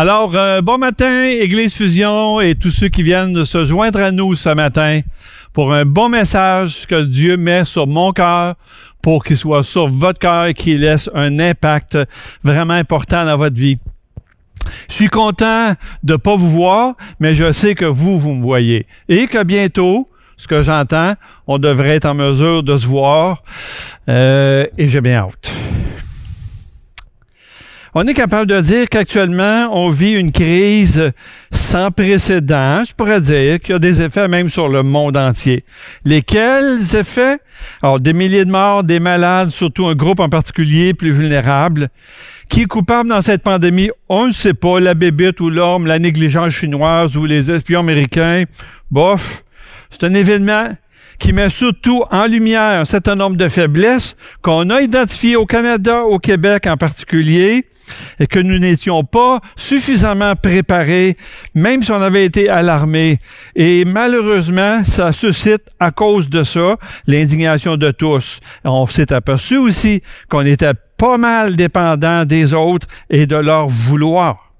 Alors, euh, bon matin, Église Fusion et tous ceux qui viennent de se joindre à nous ce matin pour un bon message que Dieu met sur mon cœur pour qu'il soit sur votre cœur et qu'il laisse un impact vraiment important dans votre vie. Je suis content de pas vous voir, mais je sais que vous, vous me voyez. Et que bientôt, ce que j'entends, on devrait être en mesure de se voir. Euh, et j'ai bien hâte on est capable de dire qu'actuellement, on vit une crise sans précédent. Je pourrais dire qu'il y a des effets même sur le monde entier. Lesquels effets? Alors, des milliers de morts, des malades, surtout un groupe en particulier plus vulnérable. Qui est coupable dans cette pandémie? On ne sait pas. La bébite ou l'homme, la négligence chinoise ou les espions américains. Bof. C'est un événement qui met surtout en lumière un certain nombre de faiblesses qu'on a identifiées au Canada, au Québec en particulier, et que nous n'étions pas suffisamment préparés, même si on avait été alarmés. Et malheureusement, ça suscite à cause de ça l'indignation de tous. On s'est aperçu aussi qu'on était pas mal dépendant des autres et de leur vouloir.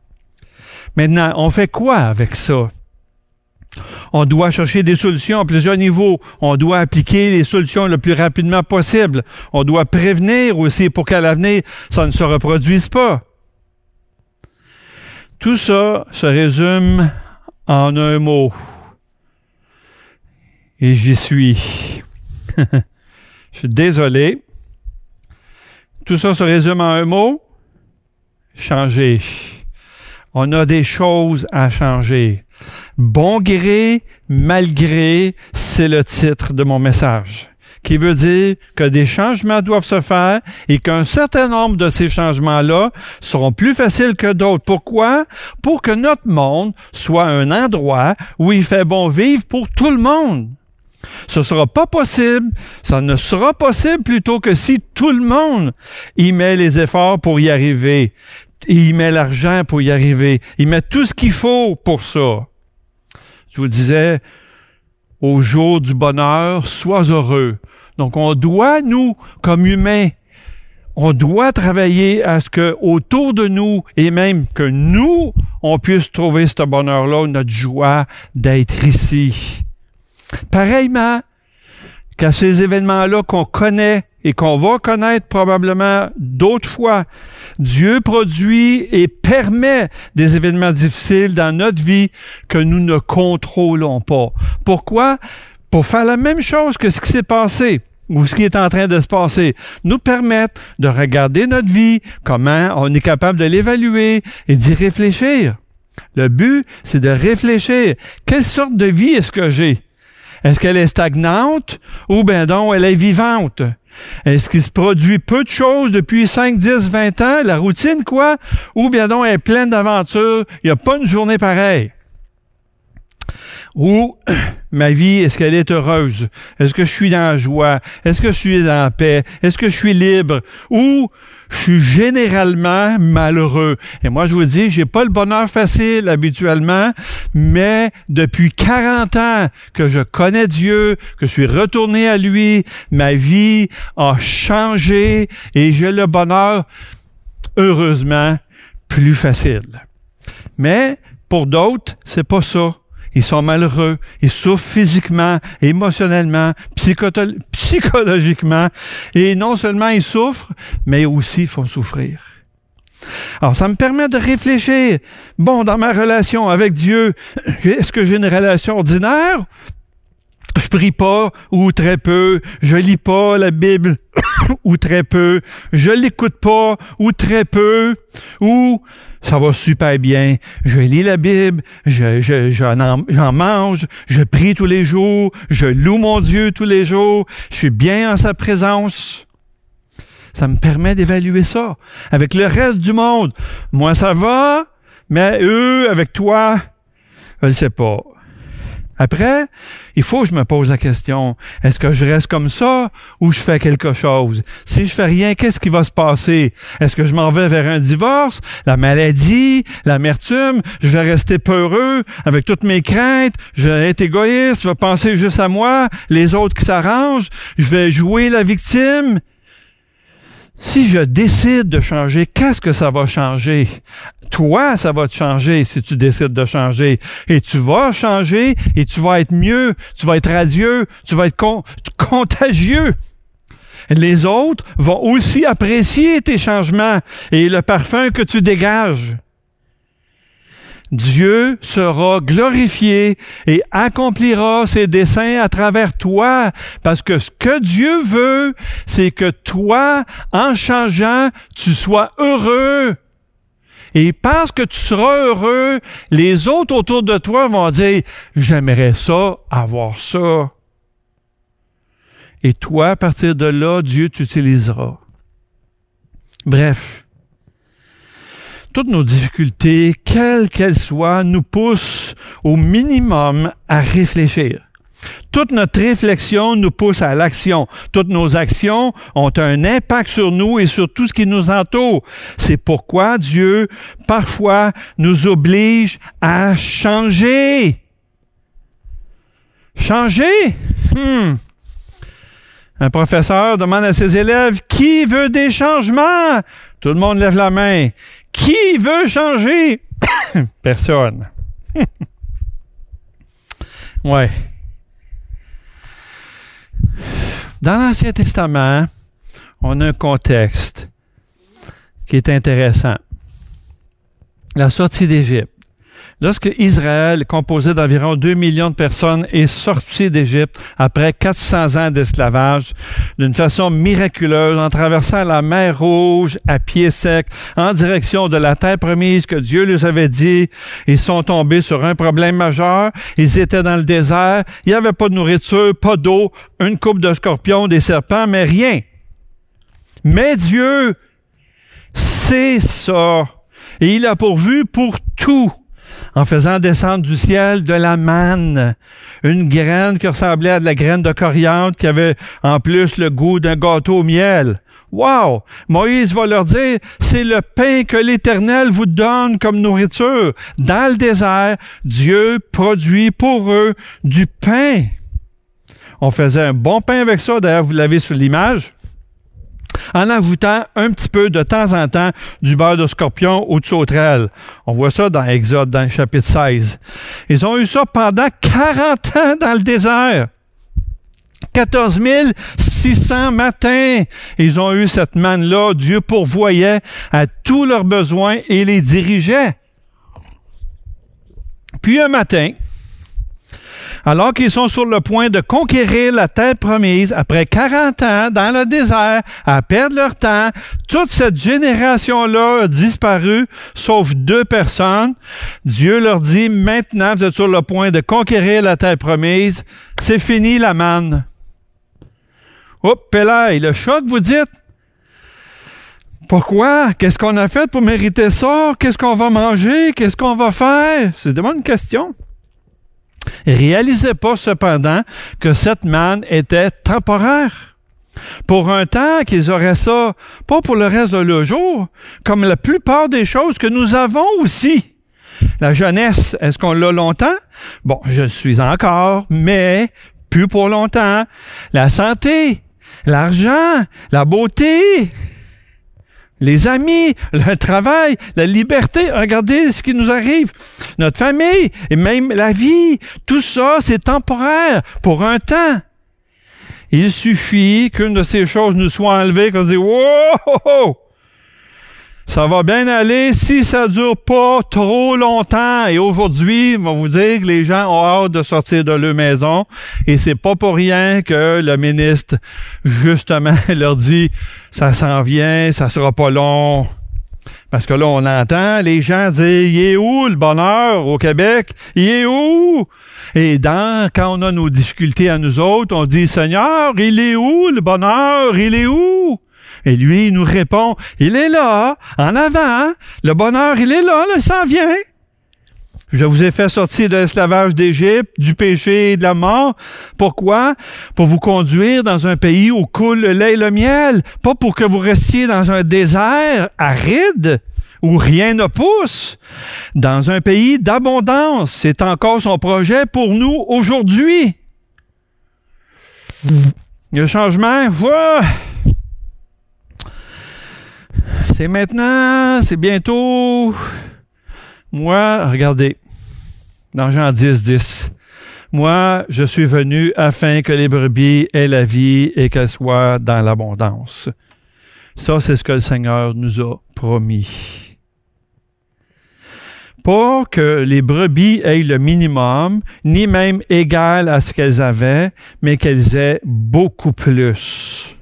Maintenant, on fait quoi avec ça? On doit chercher des solutions à plusieurs niveaux. On doit appliquer les solutions le plus rapidement possible. On doit prévenir aussi pour qu'à l'avenir, ça ne se reproduise pas. Tout ça se résume en un mot. Et j'y suis. Je suis désolé. Tout ça se résume en un mot. Changer. On a des choses à changer. Bon gré, malgré, c'est le titre de mon message, qui veut dire que des changements doivent se faire et qu'un certain nombre de ces changements-là seront plus faciles que d'autres. Pourquoi? Pour que notre monde soit un endroit où il fait bon vivre pour tout le monde. Ce ne sera pas possible, ça ne sera possible plutôt que si tout le monde y met les efforts pour y arriver. Il met l'argent pour y arriver. Il met tout ce qu'il faut pour ça. Je vous disais, au jour du bonheur, sois heureux. Donc, on doit, nous, comme humains, on doit travailler à ce que autour de nous et même que nous, on puisse trouver ce bonheur-là, notre joie d'être ici. Pareillement qu'à ces événements-là qu'on connaît et qu'on va connaître probablement d'autres fois. Dieu produit et permet des événements difficiles dans notre vie que nous ne contrôlons pas. Pourquoi? Pour faire la même chose que ce qui s'est passé ou ce qui est en train de se passer, nous permettre de regarder notre vie, comment on est capable de l'évaluer et d'y réfléchir. Le but, c'est de réfléchir. Quelle sorte de vie est-ce que j'ai? Est-ce qu'elle est stagnante ou bien donc elle est vivante? Est-ce qu'il se produit peu de choses depuis 5, 10, 20 ans? La routine, quoi? Ou bien donc elle est pleine d'aventures? Il n'y a pas une journée pareille? Ou ma vie, est-ce qu'elle est heureuse? Est-ce que je suis dans la joie? Est-ce que je suis dans la paix? Est-ce que je suis libre? Ou je suis généralement malheureux. Et moi, je vous dis, j'ai pas le bonheur facile habituellement, mais depuis 40 ans que je connais Dieu, que je suis retourné à lui, ma vie a changé et j'ai le bonheur, heureusement, plus facile. Mais pour d'autres, c'est pas ça. Ils sont malheureux, ils souffrent physiquement, émotionnellement, psychologiquement, et non seulement ils souffrent, mais aussi font souffrir. Alors, ça me permet de réfléchir. Bon, dans ma relation avec Dieu, est-ce que j'ai une relation ordinaire? Je prie pas ou très peu, je lis pas la Bible ou très peu, je l'écoute pas ou très peu, ou ça va super bien. Je lis la Bible, je, je, j'en mange, je prie tous les jours, je loue mon Dieu tous les jours, je suis bien en sa présence. Ça me permet d'évaluer ça. Avec le reste du monde, moi ça va, mais eux, avec toi, je ne sais pas. Après, il faut que je me pose la question, est-ce que je reste comme ça ou je fais quelque chose? Si je fais rien, qu'est-ce qui va se passer? Est-ce que je m'en vais vers un divorce, la maladie, l'amertume? Je vais rester peureux avec toutes mes craintes? Je vais être égoïste? Je vais penser juste à moi, les autres qui s'arrangent? Je vais jouer la victime? Si je décide de changer, qu'est-ce que ça va changer? Toi, ça va te changer si tu décides de changer. Et tu vas changer et tu vas être mieux, tu vas être radieux, tu vas être contagieux. Les autres vont aussi apprécier tes changements et le parfum que tu dégages. Dieu sera glorifié et accomplira ses desseins à travers toi, parce que ce que Dieu veut, c'est que toi, en changeant, tu sois heureux. Et parce que tu seras heureux, les autres autour de toi vont dire, j'aimerais ça, avoir ça. Et toi, à partir de là, Dieu t'utilisera. Bref, toutes nos difficultés, quelles qu'elles soient, nous poussent au minimum à réfléchir. Toute notre réflexion nous pousse à l'action. Toutes nos actions ont un impact sur nous et sur tout ce qui nous entoure. C'est pourquoi Dieu, parfois, nous oblige à changer. Changer? Hmm. Un professeur demande à ses élèves, qui veut des changements? Tout le monde lève la main. Qui veut changer? Personne. ouais. Dans l'Ancien Testament, on a un contexte qui est intéressant. La sortie d'Égypte. Lorsque Israël, composé d'environ 2 millions de personnes, est sorti d'Égypte après 400 ans d'esclavage, d'une façon miraculeuse, en traversant la mer Rouge à pied sec, en direction de la terre promise que Dieu leur avait dit, ils sont tombés sur un problème majeur. Ils étaient dans le désert. Il n'y avait pas de nourriture, pas d'eau, une coupe de scorpions, des serpents, mais rien. Mais Dieu, c'est ça. Et il a pourvu pour tout en faisant descendre du ciel de la manne, une graine qui ressemblait à de la graine de coriandre, qui avait en plus le goût d'un gâteau au miel. Wow! Moïse va leur dire, c'est le pain que l'Éternel vous donne comme nourriture. Dans le désert, Dieu produit pour eux du pain. On faisait un bon pain avec ça, d'ailleurs, vous l'avez sur l'image en ajoutant un petit peu de temps en temps du beurre de scorpion ou de sauterelle. On voit ça dans Exode, dans le chapitre 16. Ils ont eu ça pendant 40 ans dans le désert. 14 600 matins, ils ont eu cette manne-là. Dieu pourvoyait à tous leurs besoins et les dirigeait. Puis un matin, alors qu'ils sont sur le point de conquérir la terre promise après 40 ans dans le désert, à perdre leur temps. Toute cette génération-là a disparu, sauf deux personnes. Dieu leur dit, maintenant vous êtes sur le point de conquérir la terre promise. C'est fini la manne. Hop, là, le choc, vous dites? Pourquoi? Qu'est-ce qu'on a fait pour mériter ça? Qu'est-ce qu'on va manger? Qu'est-ce qu'on va faire? C'est une bonne question. Réalisez pas cependant que cette manne était temporaire. Pour un temps qu'ils auraient ça, pas pour le reste de leur jour, comme la plupart des choses que nous avons aussi. La jeunesse, est-ce qu'on l'a longtemps? Bon, je suis encore, mais plus pour longtemps. La santé, l'argent, la beauté, les amis, le travail, la liberté. Regardez ce qui nous arrive. Notre famille et même la vie. Tout ça, c'est temporaire pour un temps. Il suffit qu'une de ces choses nous soit enlevée, qu'on se dise, wow! Ça va bien aller si ça dure pas trop longtemps. Et aujourd'hui, on va vous dire que les gens ont hâte de sortir de leur maison. Et c'est pas pour rien que le ministre, justement, leur dit, ça s'en vient, ça sera pas long. Parce que là, on entend les gens dire, il est où le bonheur au Québec? Il est où? Et dans, quand on a nos difficultés à nous autres, on dit, Seigneur, il est où le bonheur? Il est où? Et lui, il nous répond, il est là, en avant, le bonheur, il est là, le sang vient. Je vous ai fait sortir de l'esclavage d'Égypte, du péché et de la mort. Pourquoi? Pour vous conduire dans un pays où coule le lait et le miel, pas pour que vous restiez dans un désert aride où rien ne pousse. Dans un pays d'abondance, c'est encore son projet pour nous aujourd'hui. Le changement, voilà. C'est maintenant, c'est bientôt. Moi, regardez, dans Jean 10, 10. Moi, je suis venu afin que les brebis aient la vie et qu'elles soient dans l'abondance. Ça, c'est ce que le Seigneur nous a promis. Pour que les brebis aient le minimum, ni même égal à ce qu'elles avaient, mais qu'elles aient beaucoup plus.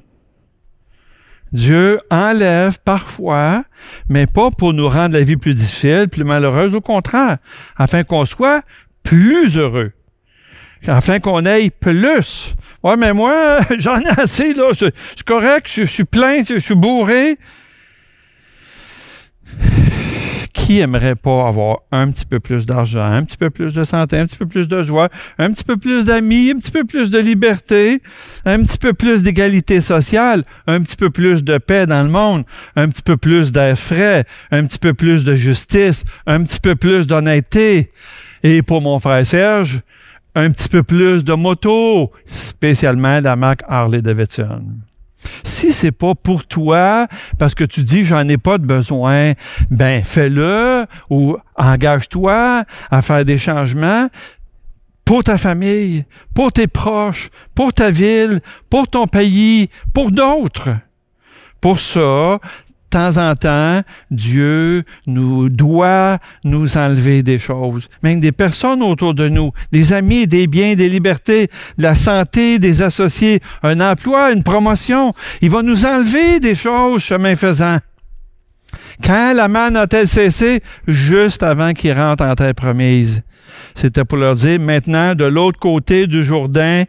Dieu enlève parfois, mais pas pour nous rendre la vie plus difficile, plus malheureuse, au contraire, afin qu'on soit plus heureux, afin qu'on ait plus. Ouais, mais moi, j'en ai assez, là, je, suis correct, je suis plein, je suis bourré qui aimerait pas avoir un petit peu plus d'argent, un petit peu plus de santé, un petit peu plus de joie, un petit peu plus d'amis, un petit peu plus de liberté, un petit peu plus d'égalité sociale, un petit peu plus de paix dans le monde, un petit peu plus d'air frais, un petit peu plus de justice, un petit peu plus d'honnêteté. Et pour mon frère Serge, un petit peu plus de moto, spécialement la marque Harley Davidson. Si c'est pas pour toi, parce que tu dis j'en ai pas de besoin, ben fais-le ou engage-toi à faire des changements pour ta famille, pour tes proches, pour ta ville, pour ton pays, pour d'autres. Pour ça, temps en temps, Dieu nous doit nous enlever des choses, même des personnes autour de nous, des amis, des biens, des libertés, de la santé, des associés, un emploi, une promotion. Il va nous enlever des choses chemin faisant. Quand la manne a-t-elle cessé? Juste avant qu'il rentre en terre promise. C'était pour leur dire, maintenant, de l'autre côté du Jourdain,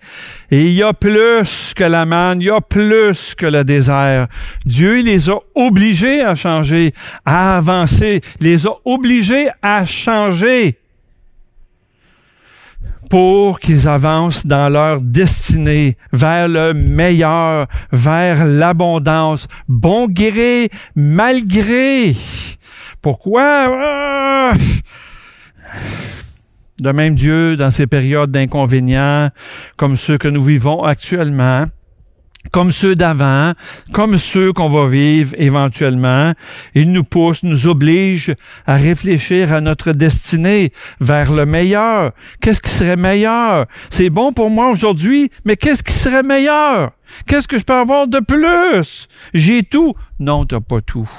il y a plus que la manne, il y a plus que le désert. Dieu les a obligés à changer, à avancer, les a obligés à changer pour qu'ils avancent dans leur destinée vers le meilleur, vers l'abondance, bon gré, malgré. Pourquoi? Ah! De même Dieu, dans ces périodes d'inconvénients, comme ceux que nous vivons actuellement, comme ceux d'avant, comme ceux qu'on va vivre éventuellement. Il nous pousse, nous oblige à réfléchir à notre destinée vers le meilleur. Qu'est-ce qui serait meilleur? C'est bon pour moi aujourd'hui, mais qu'est-ce qui serait meilleur? Qu'est-ce que je peux avoir de plus? J'ai tout. Non, t'as pas tout.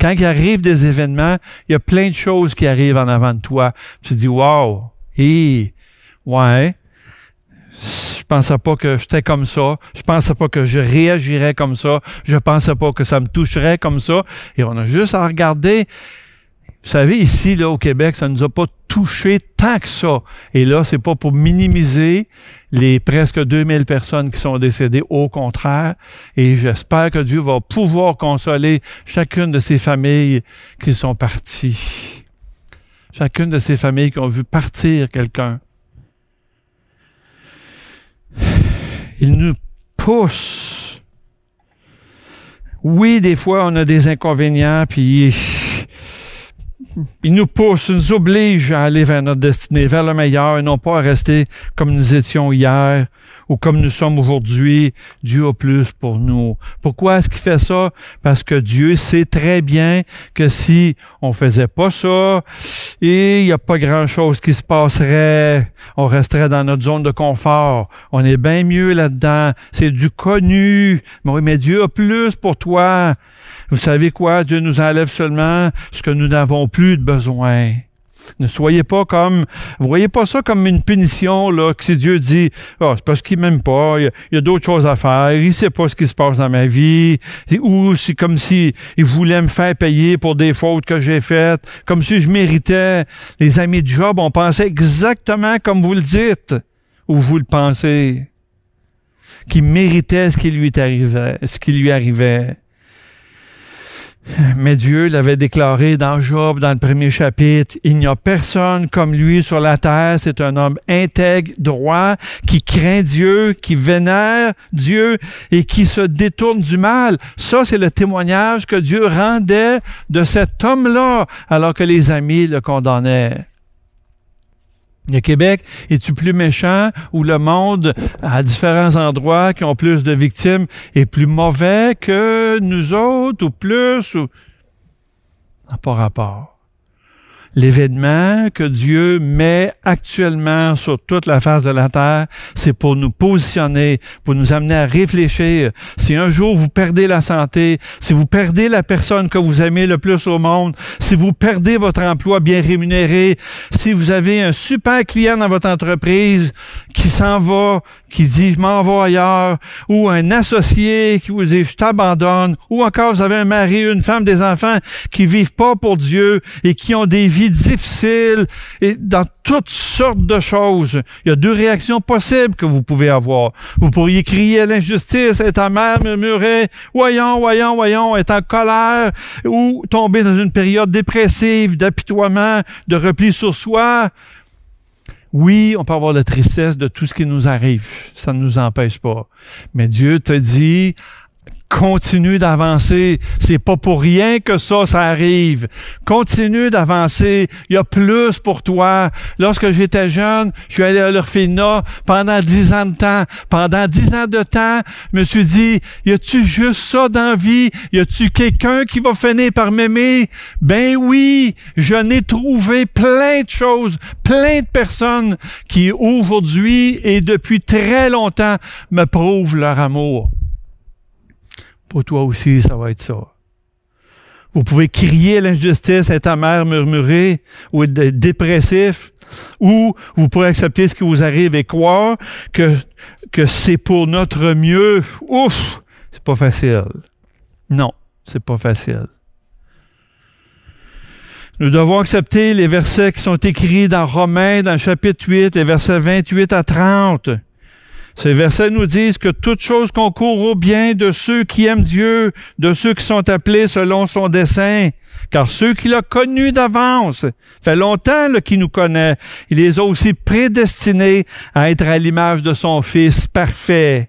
Quand il arrive des événements, il y a plein de choses qui arrivent en avant de toi. Tu dis, wow, et, ouais, je pensais pas que j'étais comme ça. Je pensais pas que je réagirais comme ça. Je pensais pas que ça me toucherait comme ça. Et on a juste à regarder. Vous savez, ici, là, au Québec, ça ne nous a pas touché tant que ça. Et là, c'est pas pour minimiser les presque 2000 personnes qui sont décédées. Au contraire. Et j'espère que Dieu va pouvoir consoler chacune de ces familles qui sont parties. Chacune de ces familles qui ont vu partir quelqu'un. Il nous pousse. Oui, des fois, on a des inconvénients, puis il nous pousse, nous oblige à aller vers notre destinée, vers le meilleur, et non pas à rester comme nous étions hier ou comme nous sommes aujourd'hui. Dieu a plus pour nous. Pourquoi est-ce qu'il fait ça? Parce que Dieu sait très bien que si on faisait pas ça, il n'y a pas grand-chose qui se passerait, on resterait dans notre zone de confort. On est bien mieux là-dedans. C'est du connu. Mais oui, mais Dieu a plus pour toi. Vous savez quoi? Dieu nous enlève seulement ce que nous n'avons plus de besoin. Ne soyez pas comme, vous voyez pas ça comme une punition, là, que si Dieu dit, oh, c'est parce qu'il m'aime pas, il y a, d'autres choses à faire, il sait pas ce qui se passe dans ma vie, ou c'est comme si il voulait me faire payer pour des fautes que j'ai faites, comme si je méritais. Les amis de Job ont pensé exactement comme vous le dites, ou vous le pensez, qu'il méritait ce qui lui arrivait, ce qui lui arrivait. Mais Dieu l'avait déclaré dans Job, dans le premier chapitre, il n'y a personne comme lui sur la terre. C'est un homme intègre, droit, qui craint Dieu, qui vénère Dieu et qui se détourne du mal. Ça, c'est le témoignage que Dieu rendait de cet homme-là, alors que les amis le condamnaient. Le Québec est-tu plus méchant ou le monde, à différents endroits qui ont plus de victimes, est plus mauvais que nous autres ou plus? Ou... Pas rapport l'événement que Dieu met actuellement sur toute la face de la terre, c'est pour nous positionner, pour nous amener à réfléchir. Si un jour vous perdez la santé, si vous perdez la personne que vous aimez le plus au monde, si vous perdez votre emploi bien rémunéré, si vous avez un super client dans votre entreprise qui s'en va, qui dit je m'en vais ailleurs, ou un associé qui vous dit je t'abandonne, ou encore vous avez un mari, une femme, des enfants qui vivent pas pour Dieu et qui ont des vies difficile et dans toutes sortes de choses. Il y a deux réactions possibles que vous pouvez avoir. Vous pourriez crier à l'injustice, être amer, murmurer, voyons, voyons, voyons, être en colère ou tomber dans une période dépressive, d'apitoiement, de repli sur soi. Oui, on peut avoir la tristesse de tout ce qui nous arrive. Ça ne nous empêche pas. Mais Dieu te dit, continue d'avancer. C'est pas pour rien que ça, ça arrive. Continue d'avancer. Il y a plus pour toi. Lorsque j'étais jeune, je suis allé à l'orphelinat pendant dix ans de temps. Pendant dix ans de temps, je me suis dit, y a-tu juste ça dans la vie? Y a-tu quelqu'un qui va finir par m'aimer? Ben oui, je n'ai trouvé plein de choses, plein de personnes qui aujourd'hui et depuis très longtemps me prouvent leur amour. Pour toi aussi, ça va être ça. Vous pouvez crier l'injustice, être amer, murmurer, ou être dépressif, ou vous pourrez accepter ce qui vous arrive et croire que, que c'est pour notre mieux. Ouf! C'est pas facile. Non, c'est pas facile. Nous devons accepter les versets qui sont écrits dans Romains, dans le chapitre 8, les versets 28 à 30. Ces versets nous disent que toute chose concourt au bien de ceux qui aiment Dieu, de ceux qui sont appelés selon son dessein. Car ceux qu'il a connus d'avance, fait longtemps qu'il nous connaît, il les a aussi prédestinés à être à l'image de son Fils parfait.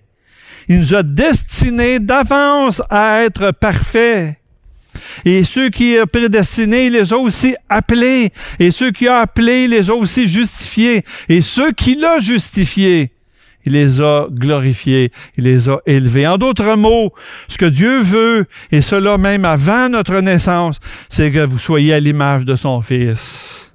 Il nous a destinés d'avance à être parfaits. Et ceux qui a prédestinés, il les a aussi appelés. Et ceux qui a appelés, il les a aussi justifiés. Et ceux qui l'ont justifiés, il les a glorifiés, il les a élevés. En d'autres mots, ce que Dieu veut, et cela même avant notre naissance, c'est que vous soyez à l'image de son Fils.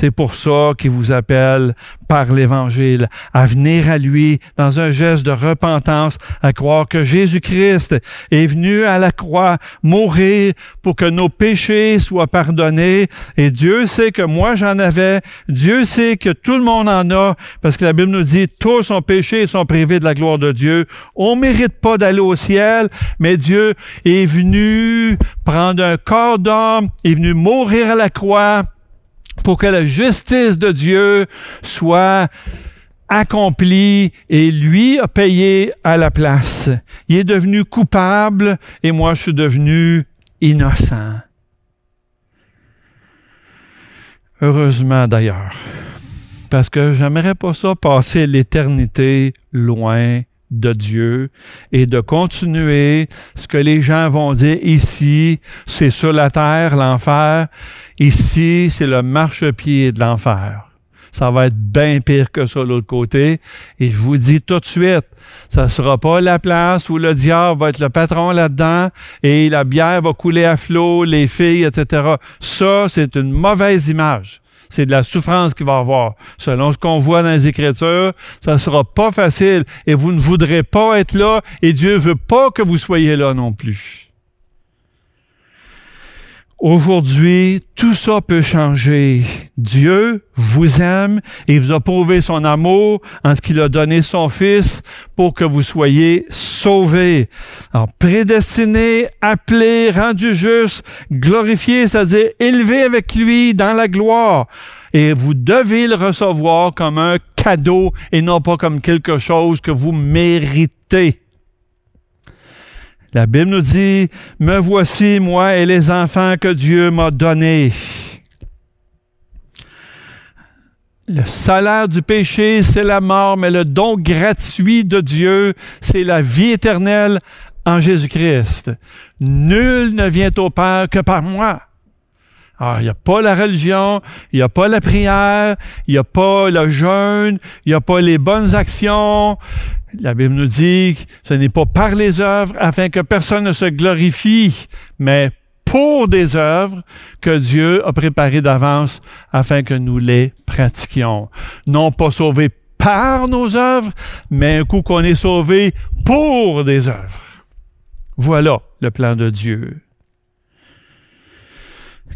C'est pour ça qu'il vous appelle par l'Évangile à venir à lui dans un geste de repentance, à croire que Jésus-Christ est venu à la croix mourir pour que nos péchés soient pardonnés. Et Dieu sait que moi j'en avais, Dieu sait que tout le monde en a, parce que la Bible nous dit tous ont péché et sont privés de la gloire de Dieu. On mérite pas d'aller au ciel, mais Dieu est venu prendre un corps d'homme, est venu mourir à la croix pour que la justice de Dieu soit accomplie et lui a payé à la place. Il est devenu coupable et moi je suis devenu innocent. Heureusement d'ailleurs, parce que j'aimerais pas ça passer l'éternité loin de Dieu et de continuer ce que les gens vont dire ici, c'est sur la terre, l'enfer. Ici, c'est le marchepied de l'enfer. Ça va être bien pire que ça l'autre côté. Et je vous dis tout de suite, ça sera pas la place où le diable va être le patron là-dedans et la bière va couler à flot, les filles, etc. Ça, c'est une mauvaise image c'est de la souffrance qu'il va avoir. Selon ce qu'on voit dans les Écritures, ça ne sera pas facile et vous ne voudrez pas être là et Dieu veut pas que vous soyez là non plus. Aujourd'hui, tout ça peut changer. Dieu vous aime et vous a prouvé son amour en ce qu'il a donné son Fils pour que vous soyez sauvés. Alors, prédestiné, appelé, rendu juste, glorifié, c'est-à-dire élevé avec lui dans la gloire. Et vous devez le recevoir comme un cadeau et non pas comme quelque chose que vous méritez. La Bible nous dit, Me voici, moi et les enfants que Dieu m'a donnés. Le salaire du péché, c'est la mort, mais le don gratuit de Dieu, c'est la vie éternelle en Jésus-Christ. Nul ne vient au Père que par moi. Ah, il n'y a pas la religion, il n'y a pas la prière, il n'y a pas le jeûne, il n'y a pas les bonnes actions. La Bible nous dit que ce n'est pas par les œuvres afin que personne ne se glorifie, mais pour des œuvres que Dieu a préparées d'avance afin que nous les pratiquions. Non pas sauvés par nos œuvres, mais un coup qu'on est sauvé pour des œuvres. Voilà le plan de Dieu.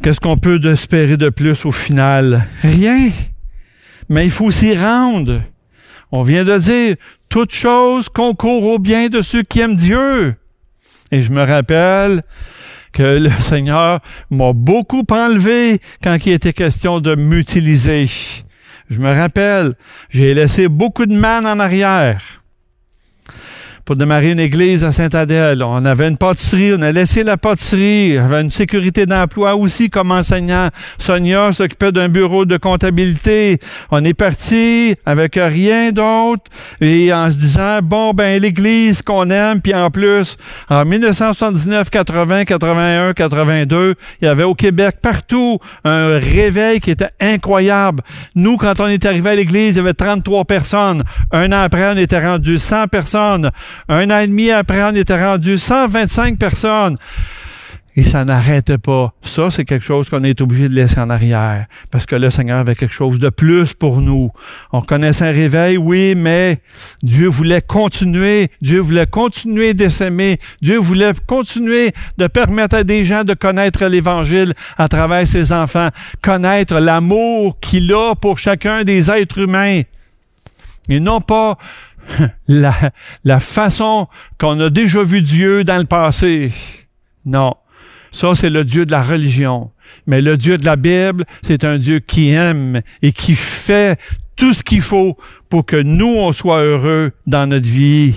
Qu'est-ce qu'on peut espérer de plus au final? Rien. Mais il faut s'y rendre. On vient de dire, toute chose concourt au bien de ceux qui aiment Dieu. Et je me rappelle que le Seigneur m'a beaucoup enlevé quand il était question de m'utiliser. Je me rappelle, j'ai laissé beaucoup de man en arrière pour démarrer une église à Saint-Adèle. On avait une pâtisserie, on a laissé la pâtisserie, on avait une sécurité d'emploi aussi comme enseignant. Sonia s'occupait d'un bureau de comptabilité. On est parti avec rien d'autre et en se disant, bon, ben l'église qu'on aime, puis en plus, en 1979, 80, 81, 82, il y avait au Québec partout un réveil qui était incroyable. Nous, quand on est arrivé à l'église, il y avait 33 personnes. Un an après, on était rendu 100 personnes. Un an et demi après, on était rendu 125 personnes. Et ça n'arrêtait pas. Ça, c'est quelque chose qu'on est obligé de laisser en arrière. Parce que le Seigneur avait quelque chose de plus pour nous. On connaissait un réveil, oui, mais Dieu voulait continuer. Dieu voulait continuer d'essaimer. Dieu voulait continuer de permettre à des gens de connaître l'Évangile à travers ses enfants. Connaître l'amour qu'il a pour chacun des êtres humains. Et non pas la, façon qu'on a déjà vu Dieu dans le passé. Non. Ça, c'est le Dieu de la religion. Mais le Dieu de la Bible, c'est un Dieu qui aime et qui fait tout ce qu'il faut pour que nous, on soit heureux dans notre vie.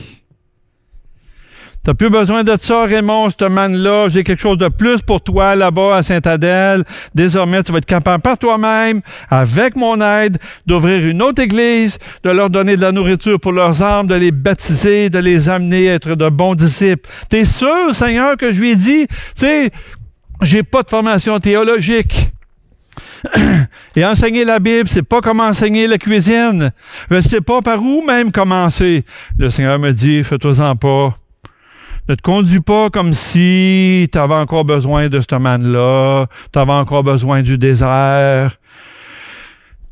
T'as plus besoin de ça, Raymond, ce man-là. J'ai quelque chose de plus pour toi là-bas à Saint-Adèle. Désormais, tu vas être capable par toi-même, avec mon aide, d'ouvrir une autre église, de leur donner de la nourriture pour leurs âmes, de les baptiser, de les amener à être de bons disciples. T'es sûr, Seigneur, que je lui ai dit, tu sais, j'ai pas de formation théologique. Et enseigner la Bible, c'est pas comme enseigner la cuisine. Je sais pas par où même commencer. Le Seigneur me dit, fais-toi-en pas. Ne te conduis pas comme si tu avais encore besoin de ce man-là, tu avais encore besoin du désert.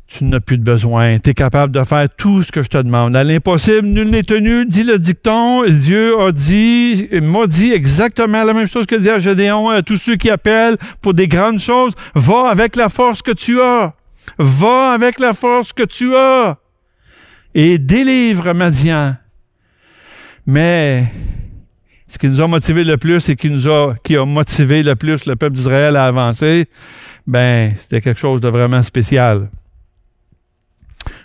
Tu n'as plus de besoin. Tu es capable de faire tout ce que je te demande. À l'impossible, nul n'est tenu, dit le dicton. Dieu a dit, m'a dit exactement la même chose que dit à Gédéon, à tous ceux qui appellent pour des grandes choses. Va avec la force que tu as. Va avec la force que tu as. Et délivre Madian. Mais ce qui nous a motivé le plus et qui a, a motivé le plus le peuple d'Israël à avancer, ben, c'était quelque chose de vraiment spécial.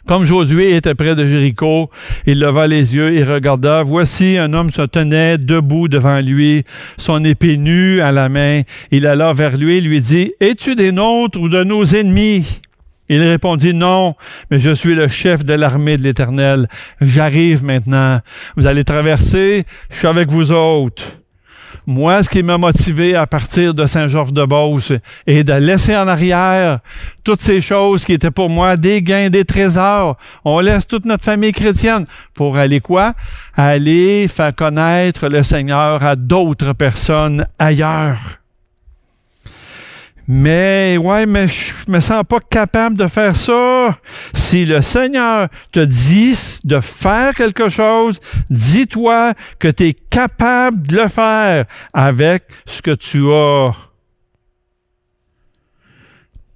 Comme Josué était près de Jéricho, il leva les yeux et regarda. Voici un homme se tenait debout devant lui, son épée nue à la main. Il alla vers lui et lui dit, Es-tu des nôtres ou de nos ennemis? Il répondit, non, mais je suis le chef de l'armée de l'Éternel. J'arrive maintenant. Vous allez traverser, je suis avec vous autres. Moi, ce qui m'a motivé à partir de Saint-Georges-de-Beauce est de laisser en arrière toutes ces choses qui étaient pour moi des gains, des trésors. On laisse toute notre famille chrétienne pour aller quoi? Aller faire connaître le Seigneur à d'autres personnes ailleurs. Mais ouais, mais je me sens pas capable de faire ça. Si le Seigneur te dit de faire quelque chose, dis-toi que tu es capable de le faire avec ce que tu as.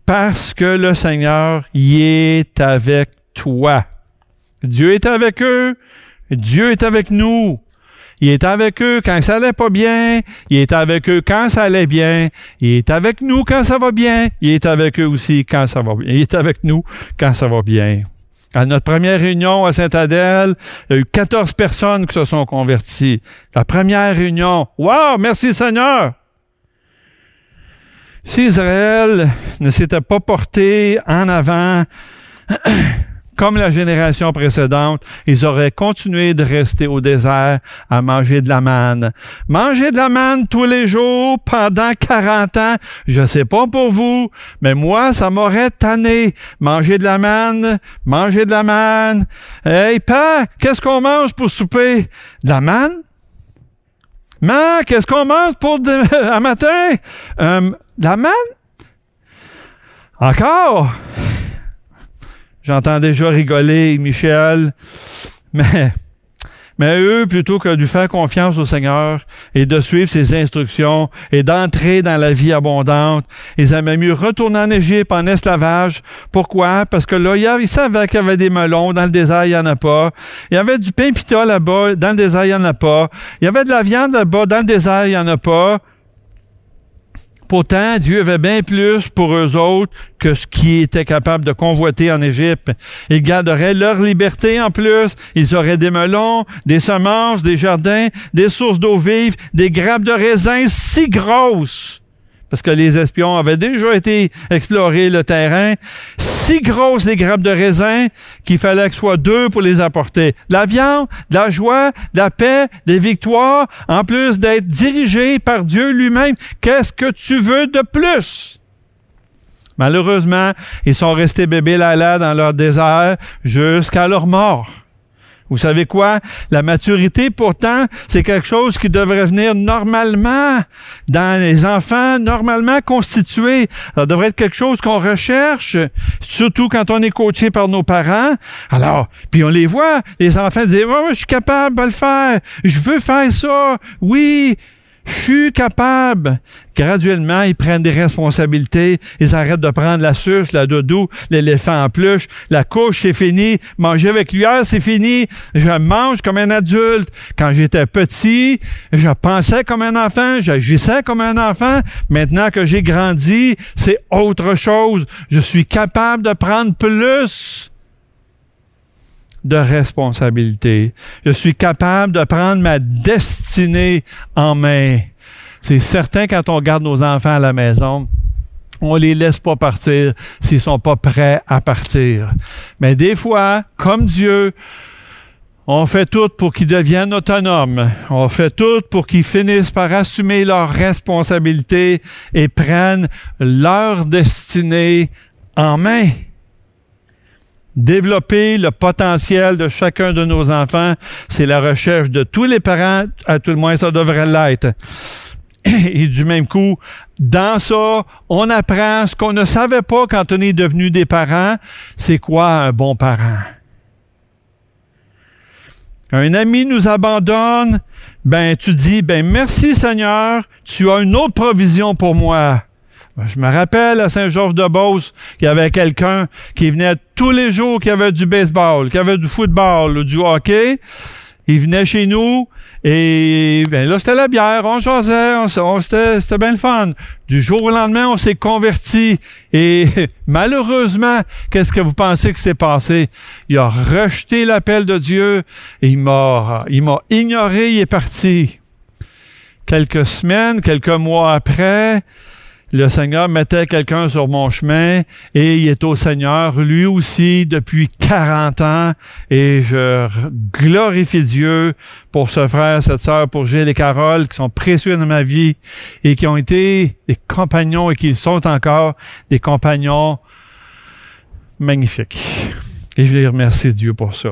Parce que le Seigneur y est avec toi. Dieu est avec eux. Dieu est avec nous. Il est avec eux quand ça allait pas bien. Il est avec eux quand ça allait bien. Il est avec nous quand ça va bien. Il est avec eux aussi quand ça va bien. Il est avec nous quand ça va bien. À notre première réunion à Saint-Adèle, il y a eu 14 personnes qui se sont converties. La première réunion. Wow! Merci Seigneur! Si Israël ne s'était pas porté en avant comme la génération précédente, ils auraient continué de rester au désert à manger de la manne. Manger de la manne tous les jours pendant 40 ans, je sais pas pour vous, mais moi, ça m'aurait tanné. Manger de la manne, manger de la manne. Hey, père, qu'est-ce qu'on mange pour souper? De la manne? Mais qu'est-ce qu'on mange pour un matin? Euh, la manne? Encore? J'entends déjà rigoler, Michel. Mais, mais eux, plutôt que de faire confiance au Seigneur et de suivre ses instructions et d'entrer dans la vie abondante, ils aimaient mieux retourner en Égypte en esclavage. Pourquoi? Parce que là, ils savaient qu'il y avait des melons. Dans le désert, il n'y en a pas. Il y avait du pain pita là-bas. Dans le désert, il n'y en a pas. Il y avait de la viande là-bas. Dans le désert, il n'y en a pas. Pourtant, Dieu avait bien plus pour eux autres que ce qu'ils étaient capables de convoiter en Égypte. Ils garderaient leur liberté en plus. Ils auraient des melons, des semences, des jardins, des sources d'eau vive, des grappes de raisin si grosses parce que les espions avaient déjà été explorer le terrain, si grosses les grappes de raisin qu'il fallait que ce soit deux pour les apporter. De la viande, de la joie, de la paix, des victoires, en plus d'être dirigé par Dieu lui-même. Qu'est-ce que tu veux de plus? Malheureusement, ils sont restés bébés là, là dans leur désert jusqu'à leur mort. Vous savez quoi? La maturité, pourtant, c'est quelque chose qui devrait venir normalement dans les enfants normalement constitués. Ça devrait être quelque chose qu'on recherche, surtout quand on est coaché par nos parents. Alors, puis on les voit, les enfants disent, moi, je suis capable de le faire. Je veux faire ça. Oui. Je suis capable. Graduellement, ils prennent des responsabilités. Ils arrêtent de prendre la suce, la doudou, l'éléphant en pluche. La couche, c'est fini. Manger avec cuillère, c'est fini. Je mange comme un adulte. Quand j'étais petit, je pensais comme un enfant, j'agissais comme un enfant. Maintenant que j'ai grandi, c'est autre chose. Je suis capable de prendre plus de responsabilité. Je suis capable de prendre ma destinée en main. C'est certain quand on garde nos enfants à la maison, on les laisse pas partir s'ils sont pas prêts à partir. Mais des fois, comme Dieu, on fait tout pour qu'ils deviennent autonomes. On fait tout pour qu'ils finissent par assumer leurs responsabilités et prennent leur destinée en main. Développer le potentiel de chacun de nos enfants, c'est la recherche de tous les parents, à tout le moins ça devrait l'être. Et du même coup, dans ça, on apprend ce qu'on ne savait pas quand on est devenu des parents, c'est quoi un bon parent? Un ami nous abandonne, ben tu dis, ben merci Seigneur, tu as une autre provision pour moi. Ben, je me rappelle à Saint-Georges-de-Beauce qu'il y avait quelqu'un qui venait tous les jours, qui avait du baseball, qui avait du football, ou du hockey. Il venait chez nous et ben là, c'était la bière, on jasait, on, c'était, bien le fun. Du jour au lendemain, on s'est converti et malheureusement, qu'est-ce que vous pensez que s'est passé? Il a rejeté l'appel de Dieu et il m'a ignoré, il est parti. Quelques semaines, quelques mois après, le Seigneur mettait quelqu'un sur mon chemin et il est au Seigneur lui aussi depuis 40 ans et je glorifie Dieu pour ce frère, cette sœur, pour Gilles et Carole qui sont précieux dans ma vie et qui ont été des compagnons et qui sont encore des compagnons magnifiques. Et je les remercie Dieu pour ça.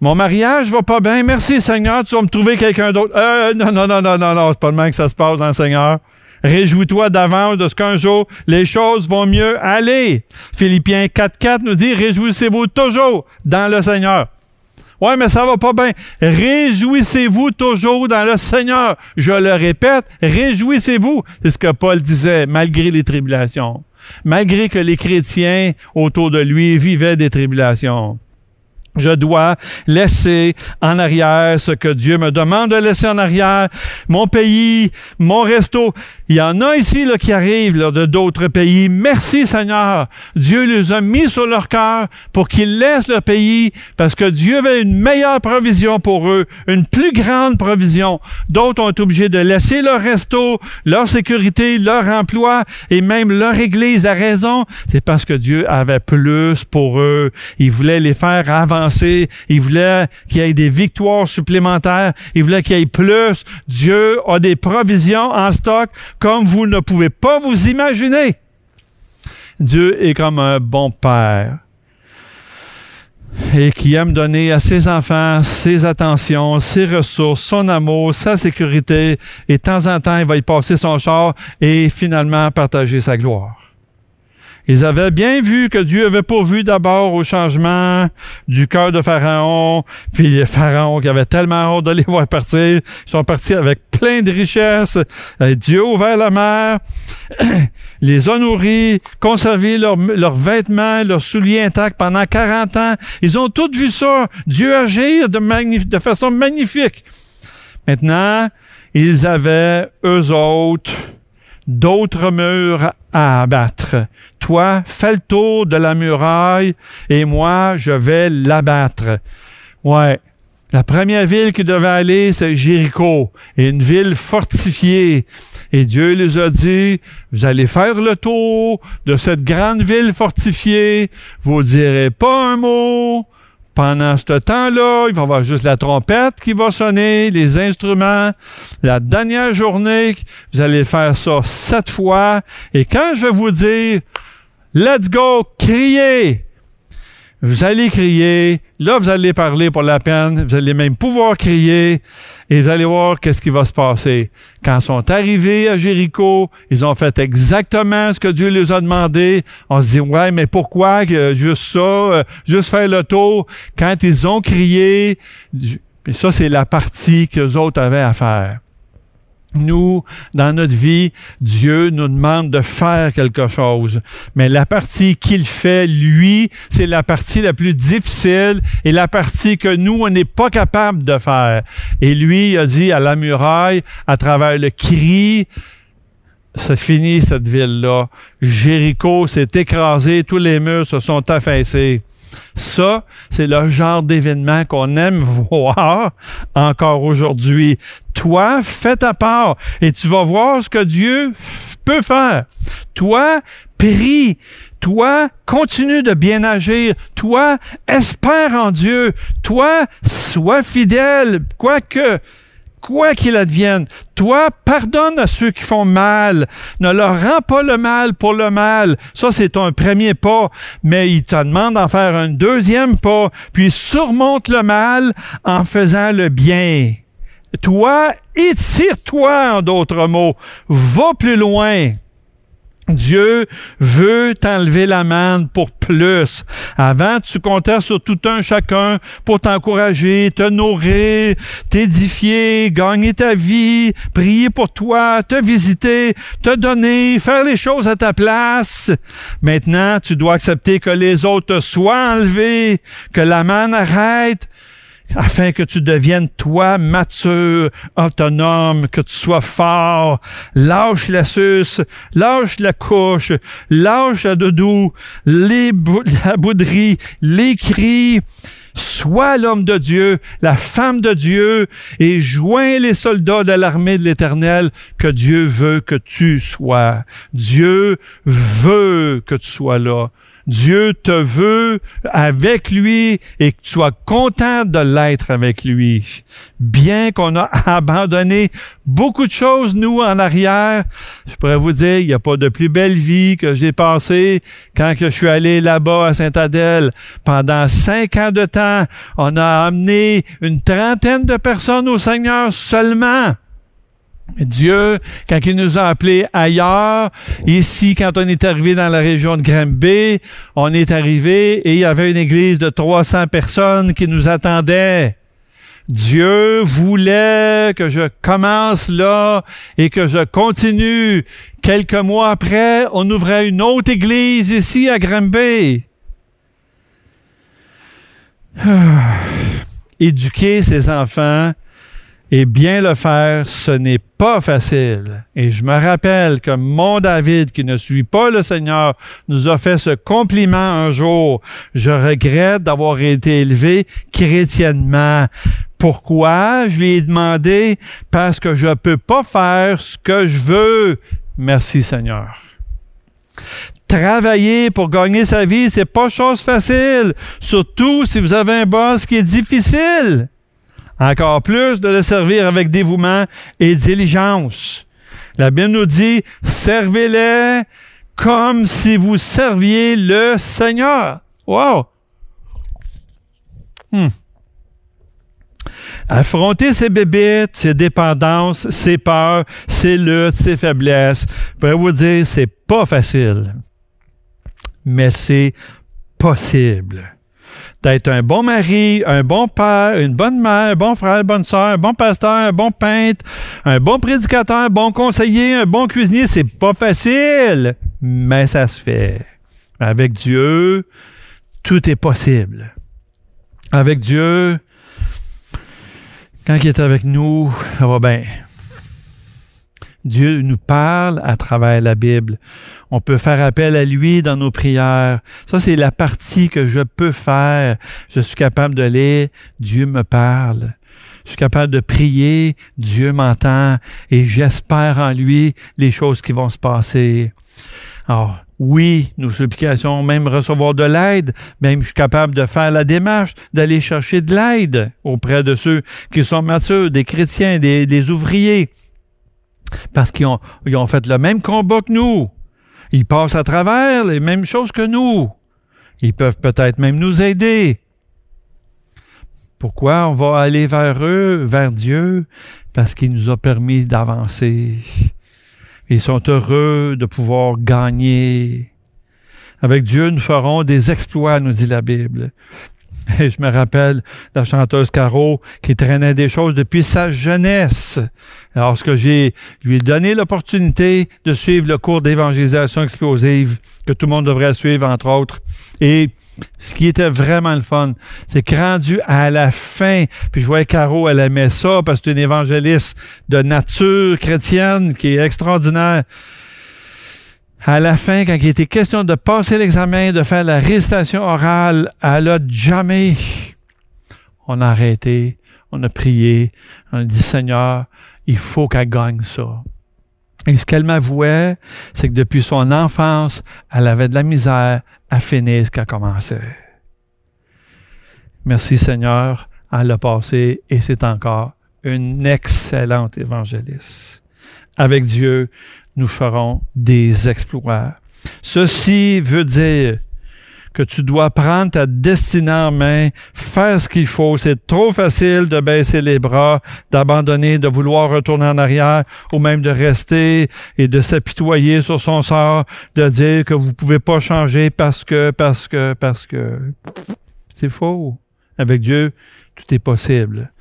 Mon mariage va pas bien. Merci Seigneur, tu vas me trouver quelqu'un d'autre. Euh, non, non, non, non, non, non, c'est pas le même que ça se passe dans Seigneur. Réjouis-toi d'avance de ce qu'un jour, les choses vont mieux aller. Philippiens 4.4 nous dit, réjouissez-vous toujours dans le Seigneur. Ouais, mais ça va pas bien. Réjouissez-vous toujours dans le Seigneur. Je le répète, réjouissez-vous. C'est ce que Paul disait, malgré les tribulations. Malgré que les chrétiens autour de lui vivaient des tribulations. Je dois laisser en arrière ce que Dieu me demande de laisser en arrière. Mon pays, mon resto. Il y en a ici là, qui arrivent là, de d'autres pays. Merci Seigneur. Dieu les a mis sur leur cœur pour qu'ils laissent leur pays parce que Dieu avait une meilleure provision pour eux, une plus grande provision. D'autres ont été obligés de laisser leur resto, leur sécurité, leur emploi et même leur église. La raison, c'est parce que Dieu avait plus pour eux. Il voulait les faire avancer. Il voulait qu'il y ait des victoires supplémentaires. Il voulait qu'il y ait plus. Dieu a des provisions en stock comme vous ne pouvez pas vous imaginer. Dieu est comme un bon père et qui aime donner à ses enfants ses attentions, ses ressources, son amour, sa sécurité, et de temps en temps, il va y passer son char et finalement partager sa gloire. Ils avaient bien vu que Dieu avait pourvu d'abord au changement du cœur de Pharaon, puis les Pharaons qui avaient tellement hâte de les voir partir, ils sont partis avec plein de richesses. Dieu a ouvert la mer, les a nourris, conservé leurs vêtements, leurs souliers intacts pendant 40 ans. Ils ont tous vu ça, Dieu agir de, de façon magnifique. Maintenant, ils avaient, eux autres, d'autres murs à abattre. Toi, fais le tour de la muraille et moi, je vais l'abattre. Ouais. La première ville qui devait aller, c'est Jéricho, une ville fortifiée. Et Dieu les a dit, vous allez faire le tour de cette grande ville fortifiée, vous direz pas un mot, pendant ce temps-là, il va y avoir juste la trompette qui va sonner, les instruments. La dernière journée, vous allez faire ça sept fois. Et quand je vais vous dire, let's go, criez, vous allez crier, là vous allez parler pour la peine, vous allez même pouvoir crier et vous allez voir qu'est-ce qui va se passer. Quand ils sont arrivés à Jéricho, ils ont fait exactement ce que Dieu les a demandé. On se dit, ouais, mais pourquoi juste ça, euh, juste faire le tour? Quand ils ont crié, ça c'est la partie que les autres avaient à faire nous, dans notre vie, Dieu nous demande de faire quelque chose. Mais la partie qu'il fait, lui, c'est la partie la plus difficile et la partie que nous, on n'est pas capable de faire. Et lui, il a dit à la muraille, à travers le cri, c'est fini cette ville-là. Jéricho s'est écrasé, tous les murs se sont affaissés. Ça, c'est le genre d'événement qu'on aime voir encore aujourd'hui. Toi, fais ta part et tu vas voir ce que Dieu peut faire. Toi, prie. Toi, continue de bien agir. Toi, espère en Dieu. Toi, sois fidèle. Quoique, quoi qu'il advienne. Toi, pardonne à ceux qui font mal. Ne leur rends pas le mal pour le mal. Ça, c'est un premier pas. Mais il te demande d'en faire un deuxième pas, puis surmonte le mal en faisant le bien. Toi, étire-toi en d'autres mots. Va plus loin. Dieu veut t'enlever la manne pour plus. Avant, tu comptais sur tout un chacun pour t'encourager, te nourrir, t'édifier, gagner ta vie, prier pour toi, te visiter, te donner, faire les choses à ta place. Maintenant, tu dois accepter que les autres soient enlevés, que la manne arrête, afin que tu deviennes toi mature, autonome, que tu sois fort. Lâche la suce, lâche la couche, lâche la doudou, la bouderie, les. Sois l'homme de Dieu, la femme de Dieu, et joins les soldats de l'armée de l'Éternel que Dieu veut que tu sois. Dieu veut que tu sois là. Dieu te veut avec lui et que tu sois content de l'être avec lui. Bien qu'on a abandonné beaucoup de choses, nous, en arrière, je pourrais vous dire, il n'y a pas de plus belle vie que j'ai passée quand je suis allé là-bas à Saint-Adèle. Pendant cinq ans de temps, on a amené une trentaine de personnes au Seigneur seulement. Dieu, quand il nous a appelés ailleurs, ici, quand on est arrivé dans la région de Granby, on est arrivé et il y avait une église de 300 personnes qui nous attendaient. Dieu voulait que je commence là et que je continue. Quelques mois après, on ouvrait une autre église ici à Granby. Ah. Éduquer ses enfants Et bien le faire, ce n'est pas facile. Et je me rappelle que mon David, qui ne suit pas le Seigneur, nous a fait ce compliment un jour. Je regrette d'avoir été élevé chrétiennement. Pourquoi? Je lui ai demandé parce que je ne peux pas faire ce que je veux. Merci Seigneur. Travailler pour gagner sa vie, c'est pas chose facile, surtout si vous avez un boss qui est difficile. Encore plus de le servir avec dévouement et diligence. La Bible nous dit, servez-les comme si vous serviez le Seigneur. Wow! Hmm. Affronter ses bébites, ses dépendances, ses peurs, ses luttes, ses faiblesses, je vous dire, c'est pas facile. Mais c'est possible d'être un bon mari, un bon père, une bonne mère, un bon frère, une bonne soeur, un bon pasteur, un bon peintre, un bon prédicateur, un bon conseiller, un bon cuisinier. C'est pas facile, mais ça se fait. Avec Dieu, tout est possible. Avec Dieu, quand il est avec nous, ça va bien. Dieu nous parle à travers la Bible. On peut faire appel à lui dans nos prières. Ça, c'est la partie que je peux faire. Je suis capable de Dieu me parle. Je suis capable de prier, Dieu m'entend et j'espère en lui les choses qui vont se passer. Alors, oui, nos supplications, même recevoir de l'aide, même je suis capable de faire la démarche, d'aller chercher de l'aide auprès de ceux qui sont matures, des chrétiens, des ouvriers, parce qu'ils ont, fait le même combat que nous. Ils passent à travers les mêmes choses que nous. Ils peuvent peut-être même nous aider. Pourquoi on va aller vers eux, vers Dieu? Parce qu'il nous a permis d'avancer. Ils sont heureux de pouvoir gagner. Avec Dieu, nous ferons des exploits, nous dit la Bible. Et je me rappelle la chanteuse Caro qui traînait des choses depuis sa jeunesse. Lorsque j'ai lui donné l'opportunité de suivre le cours d'évangélisation explosive que tout le monde devrait suivre, entre autres. Et ce qui était vraiment le fun, c'est que rendu à la fin, puis je voyais Caro, elle aimait ça parce que c'est une évangéliste de nature chrétienne qui est extraordinaire à la fin, quand il était question de passer l'examen, de faire la récitation orale, elle a jamais. On a arrêté, on a prié, on a dit Seigneur, il faut qu'elle gagne ça. Et ce qu'elle m'avouait, c'est que depuis son enfance, elle avait de la misère à finir ce qu'elle commençait. Merci Seigneur, elle l'a passé et c'est encore une excellente évangéliste. Avec Dieu, nous ferons des exploits. Ceci veut dire que tu dois prendre ta destinée en main, faire ce qu'il faut. C'est trop facile de baisser les bras, d'abandonner, de vouloir retourner en arrière ou même de rester et de s'apitoyer sur son sort, de dire que vous pouvez pas changer parce que, parce que, parce que. C'est faux. Avec Dieu, tout est possible.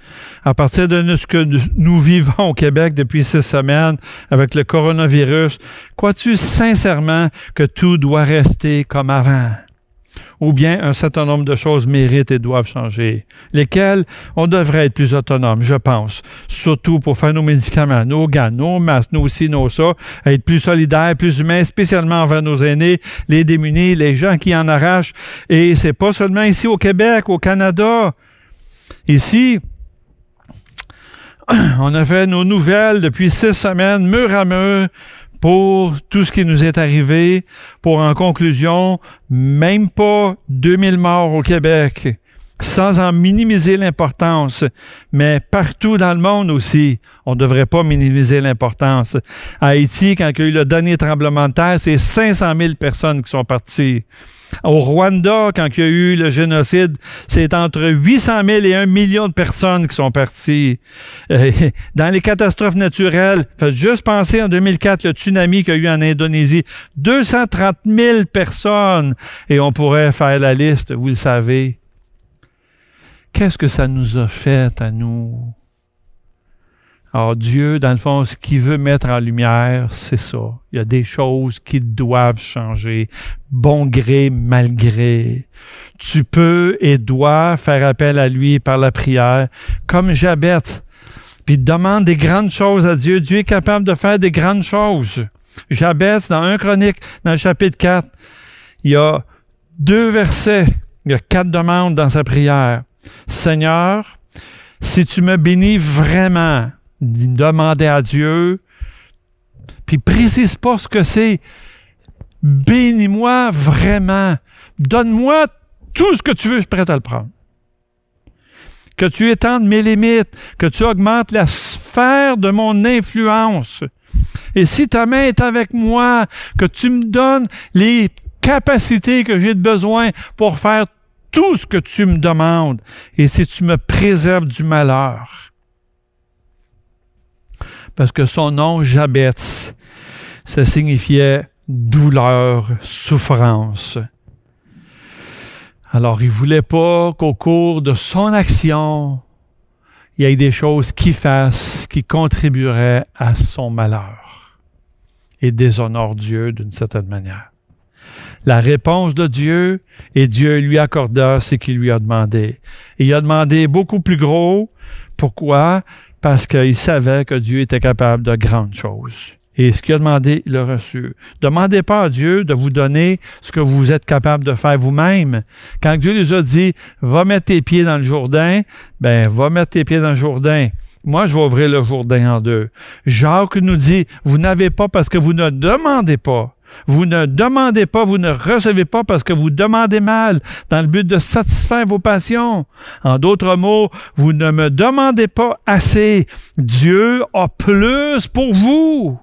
À partir de ce que nous vivons au Québec depuis six semaines avec le coronavirus, crois-tu sincèrement que tout doit rester comme avant? Ou bien un certain nombre de choses méritent et doivent changer, lesquelles? On devrait être plus autonome, je pense, surtout pour faire nos médicaments, nos gants, nos masques, nos ci, nos ça, être plus solidaires, plus humains, spécialement envers nos aînés, les démunis, les gens qui en arrachent. Et c'est pas seulement ici au Québec, au Canada, Ici, on a fait nos nouvelles depuis six semaines, mur à mur, pour tout ce qui nous est arrivé, pour en conclusion, même pas 2000 morts au Québec, sans en minimiser l'importance, mais partout dans le monde aussi, on ne devrait pas minimiser l'importance. À Haïti, quand il y a eu le dernier tremblement de terre, c'est 500 000 personnes qui sont parties. Au Rwanda, quand il y a eu le génocide, c'est entre 800 000 et 1 million de personnes qui sont parties. Euh, dans les catastrophes naturelles, faites juste penser en 2004, le tsunami qu'il y a eu en Indonésie. 230 000 personnes. Et on pourrait faire la liste, vous le savez. Qu'est-ce que ça nous a fait à nous? Alors Dieu, dans le fond, ce qu'il veut mettre en lumière, c'est ça. Il y a des choses qui doivent changer, bon gré, mal gré. Tu peux et dois faire appel à lui par la prière, comme Jabet. puis demande des grandes choses à Dieu. Dieu est capable de faire des grandes choses. J'abaisse dans un chronique, dans le chapitre 4, il y a deux versets, il y a quatre demandes dans sa prière. Seigneur, si tu me bénis vraiment, demandez à Dieu, puis précise pas ce que c'est. Bénis-moi vraiment. Donne-moi tout ce que tu veux, je suis prêt à le prendre. Que tu étendes mes limites, que tu augmentes la sphère de mon influence. Et si ta main est avec moi, que tu me donnes les capacités que j'ai besoin pour faire tout ce que tu me demandes, et si tu me préserves du malheur. Parce que son nom, Jabetz, ça signifiait douleur, souffrance. Alors, il voulait pas qu'au cours de son action, il y ait des choses qui fassent, qui contribueraient à son malheur et déshonore Dieu d'une certaine manière. La réponse de Dieu, et Dieu lui accorda ce qu'il lui a demandé. Et il a demandé beaucoup plus gros. Pourquoi? Parce qu'il savait que Dieu était capable de grandes choses. Et ce qu'il a demandé, il l'a reçu. Demandez pas à Dieu de vous donner ce que vous êtes capable de faire vous-même. Quand Dieu les a dit, va mettre tes pieds dans le Jourdain, ben, va mettre tes pieds dans le Jourdain. Moi, je vais ouvrir le Jourdain en deux. Jacques nous dit, vous n'avez pas parce que vous ne demandez pas. Vous ne demandez pas, vous ne recevez pas parce que vous demandez mal dans le but de satisfaire vos passions. En d'autres mots, vous ne me demandez pas assez. Dieu a plus pour vous.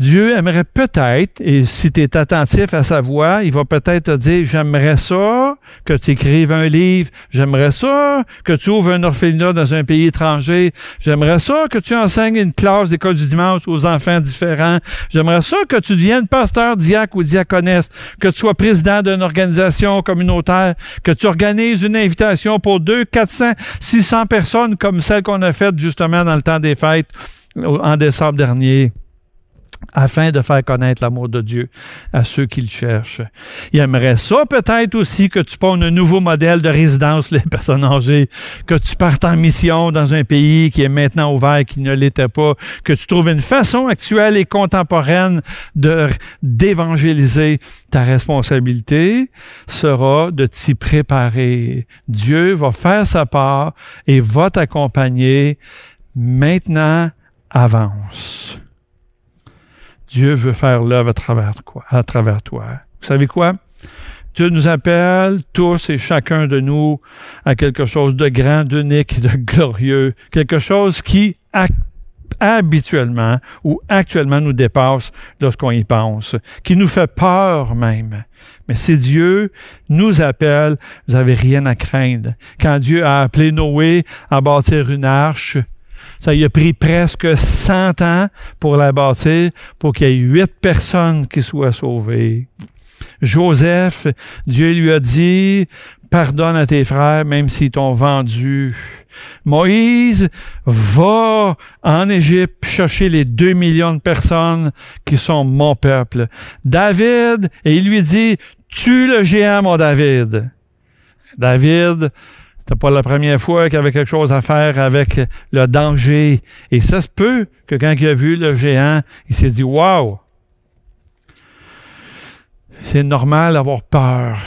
Dieu aimerait peut-être, et si tu es attentif à sa voix, il va peut-être te dire, j'aimerais ça que tu écrives un livre, j'aimerais ça que tu ouvres un orphelinat dans un pays étranger, j'aimerais ça que tu enseignes une classe d'école du dimanche aux enfants différents, j'aimerais ça que tu deviennes pasteur, diacre ou diaconesse, que tu sois président d'une organisation communautaire, que tu organises une invitation pour deux, 400, 600 personnes comme celle qu'on a faite justement dans le temps des fêtes en décembre dernier afin de faire connaître l'amour de Dieu à ceux qui le cherchent. Il aimerait ça peut-être aussi que tu pondes un nouveau modèle de résidence les personnes âgées, que tu partes en mission dans un pays qui est maintenant ouvert, qui ne l'était pas, que tu trouves une façon actuelle et contemporaine de d'évangéliser. Ta responsabilité sera de t'y préparer. Dieu va faire sa part et va t'accompagner. Maintenant, avance. Dieu veut faire l'œuvre à travers, toi. Vous savez quoi? Dieu nous appelle tous et chacun de nous à quelque chose de grand, d'unique, de glorieux, quelque chose qui habituellement ou actuellement nous dépasse lorsqu'on y pense, qui nous fait peur même. Mais si Dieu nous appelle, vous n'avez rien à craindre. Quand Dieu a appelé Noé à bâtir une arche, ça y a pris presque 100 ans pour la bâtir, pour qu'il y ait huit personnes qui soient sauvées. Joseph, Dieu lui a dit, pardonne à tes frères, même s'ils t'ont vendu. Moïse va en Égypte chercher les deux millions de personnes qui sont mon peuple. David, et il lui dit, tue le géant, mon David. David, c'était pas la première fois qu'il avait quelque chose à faire avec le danger. Et ça se peut que quand il a vu le géant, il s'est dit Waouh! C'est normal d'avoir peur.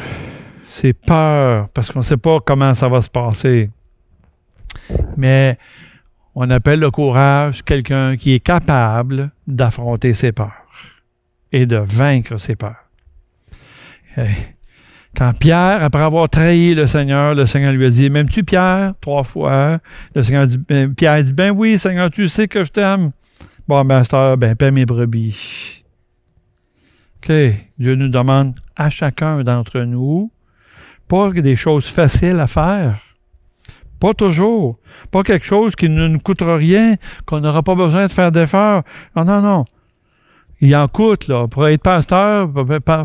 C'est peur parce qu'on ne sait pas comment ça va se passer. Mais on appelle le courage quelqu'un qui est capable d'affronter ses peurs et de vaincre ses peurs. Quand Pierre, après avoir trahi le Seigneur, le Seigneur lui a dit, M'aimes-tu Pierre? Trois fois. Le Seigneur dit, ben, Pierre dit, Ben oui, Seigneur, tu sais que je t'aime. Bon, master, ben, paie mes brebis. OK. Dieu nous demande à chacun d'entre nous, pas des choses faciles à faire. Pas toujours. Pas quelque chose qui ne nous coûtera rien, qu'on n'aura pas besoin de faire d'efforts. Non, non, non il en coûte, là. Pour être pasteur,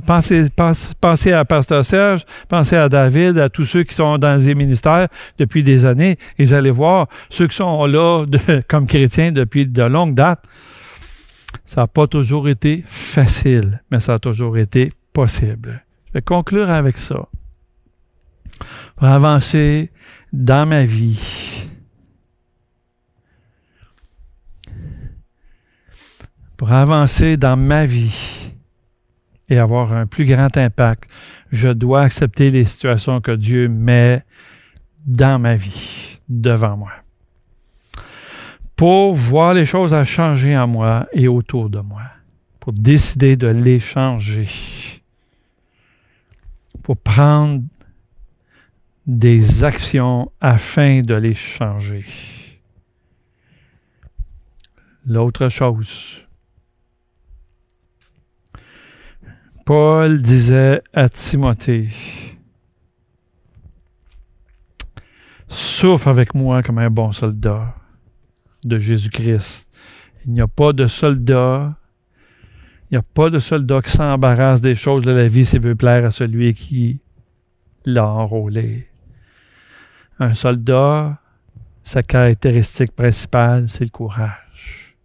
pensez, à Pasteur Serge, pensez à David, à tous ceux qui sont dans les ministères depuis des années. Et vous allez voir, ceux qui sont là comme chrétiens depuis de longues dates, ça n'a pas toujours été facile, mais ça a toujours été possible. Je vais conclure avec ça. Pour avancer dans ma vie, pour avancer dans ma vie et avoir un plus grand impact, je dois accepter les situations que Dieu met dans ma vie, devant moi, pour voir les choses à changer en moi et autour de moi, pour décider de les changer, pour prendre des actions afin de les changer. L'autre chose, Paul disait à Timothée, Souffre avec moi comme un bon soldat de Jésus-Christ. Il n'y a pas de soldat, il n'y a pas de soldat qui s'embarrasse des choses de la vie s'il veut plaire à celui qui l'a enrôlé. Un soldat, sa caractéristique principale, c'est le courage.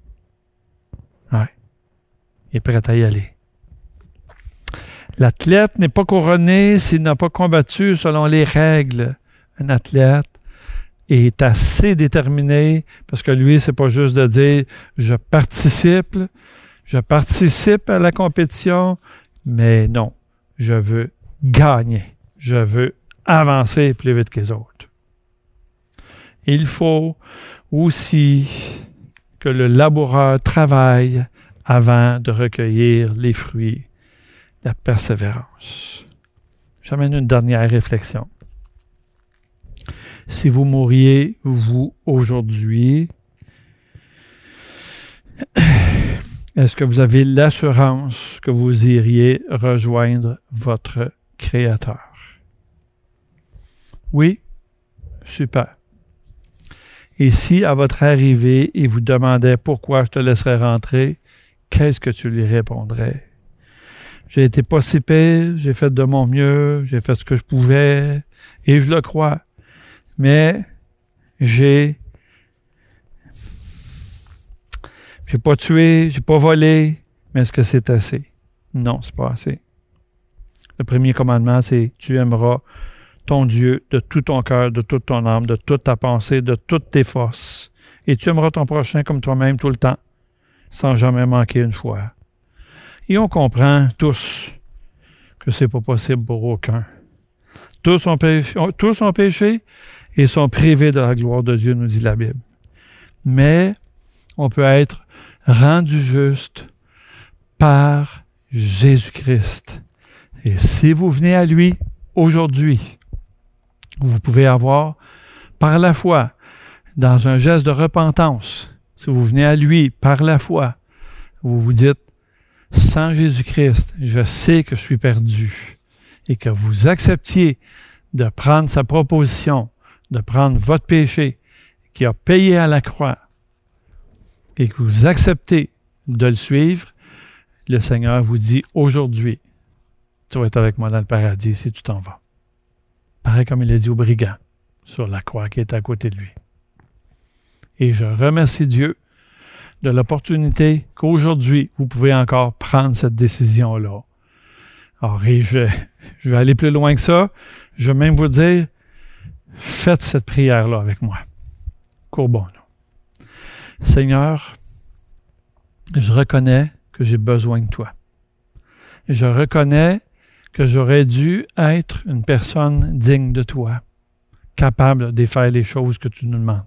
Ouais. Il est prêt à y aller. L'athlète n'est pas couronné s'il n'a pas combattu selon les règles. Un athlète est assez déterminé parce que lui, c'est pas juste de dire je participe, je participe à la compétition, mais non, je veux gagner, je veux avancer plus vite que les autres. Il faut aussi que le laboureur travaille avant de recueillir les fruits la persévérance. J'amène une dernière réflexion. Si vous mouriez, vous, aujourd'hui, est-ce que vous avez l'assurance que vous iriez rejoindre votre Créateur? Oui? Super. Et si à votre arrivée, il vous demandait pourquoi je te laisserais rentrer, qu'est-ce que tu lui répondrais? J'ai été pas si pire, j'ai fait de mon mieux, j'ai fait ce que je pouvais, et je le crois. Mais j'ai j'ai pas tué, j'ai pas volé, mais est-ce que c'est assez? Non, c'est pas assez. Le premier commandement, c'est tu aimeras ton Dieu de tout ton cœur, de toute ton âme, de toute ta pensée, de toutes tes forces. Et tu aimeras ton prochain comme toi-même tout le temps, sans jamais manquer une fois. Et on comprend tous que c'est pas possible pour aucun. Tous ont, tous ont péché et sont privés de la gloire de Dieu, nous dit la Bible. Mais on peut être rendu juste par Jésus-Christ. Et si vous venez à lui aujourd'hui, vous pouvez avoir par la foi, dans un geste de repentance, si vous venez à lui par la foi, vous vous dites, sans Jésus-Christ, je sais que je suis perdu et que vous acceptiez de prendre sa proposition, de prendre votre péché qui a payé à la croix et que vous acceptez de le suivre, le Seigneur vous dit aujourd'hui, tu vas être avec moi dans le paradis si tu t'en vas. Pareil comme il a dit au brigand sur la croix qui est à côté de lui. Et je remercie Dieu de l'opportunité qu'aujourd'hui, vous pouvez encore prendre cette décision-là. Alors, je, je vais aller plus loin que ça. Je vais même vous dire, faites cette prière-là avec moi. Courbons-nous. Seigneur, je reconnais que j'ai besoin de toi. Je reconnais que j'aurais dû être une personne digne de toi, capable de faire les choses que tu nous demandes.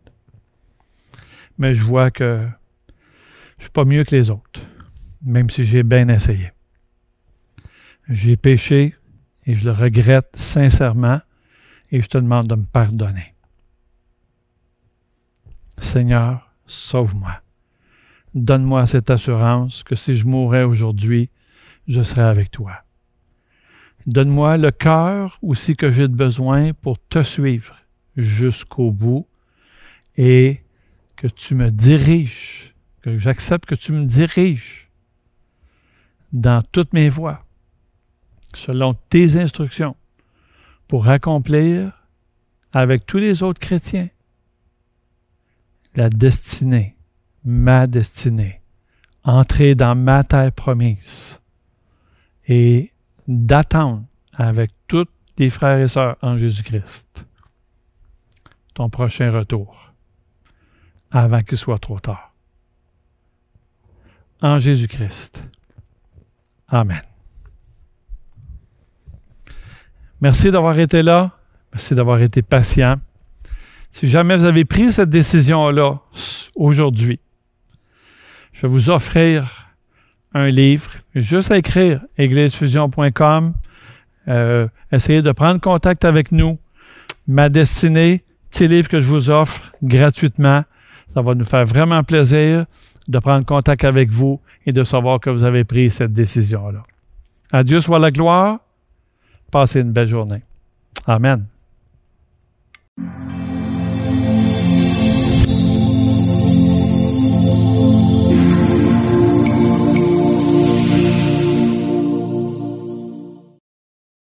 Mais je vois que je suis pas mieux que les autres, même si j'ai bien essayé. J'ai péché et je le regrette sincèrement et je te demande de me pardonner. Seigneur, sauve-moi. Donne-moi cette assurance que si je mourrais aujourd'hui, je serai avec toi. Donne-moi le cœur aussi que j'ai besoin pour te suivre jusqu'au bout et que tu me diriges j'accepte que tu me diriges dans toutes mes voies, selon tes instructions, pour accomplir avec tous les autres chrétiens la destinée, ma destinée, entrer dans ma terre promise et d'attendre avec tous les frères et sœurs en Jésus-Christ ton prochain retour avant qu'il soit trop tard. En Jésus-Christ. Amen. Merci d'avoir été là. Merci d'avoir été patient. Si jamais vous avez pris cette décision-là aujourd'hui, je vais vous offrir un livre, juste à écrire églisefusion.com. Euh, essayez de prendre contact avec nous. Ma destinée, petit livre que je vous offre gratuitement. Ça va nous faire vraiment plaisir de prendre contact avec vous et de savoir que vous avez pris cette décision-là. À Dieu soit la gloire. Passez une belle journée. Amen.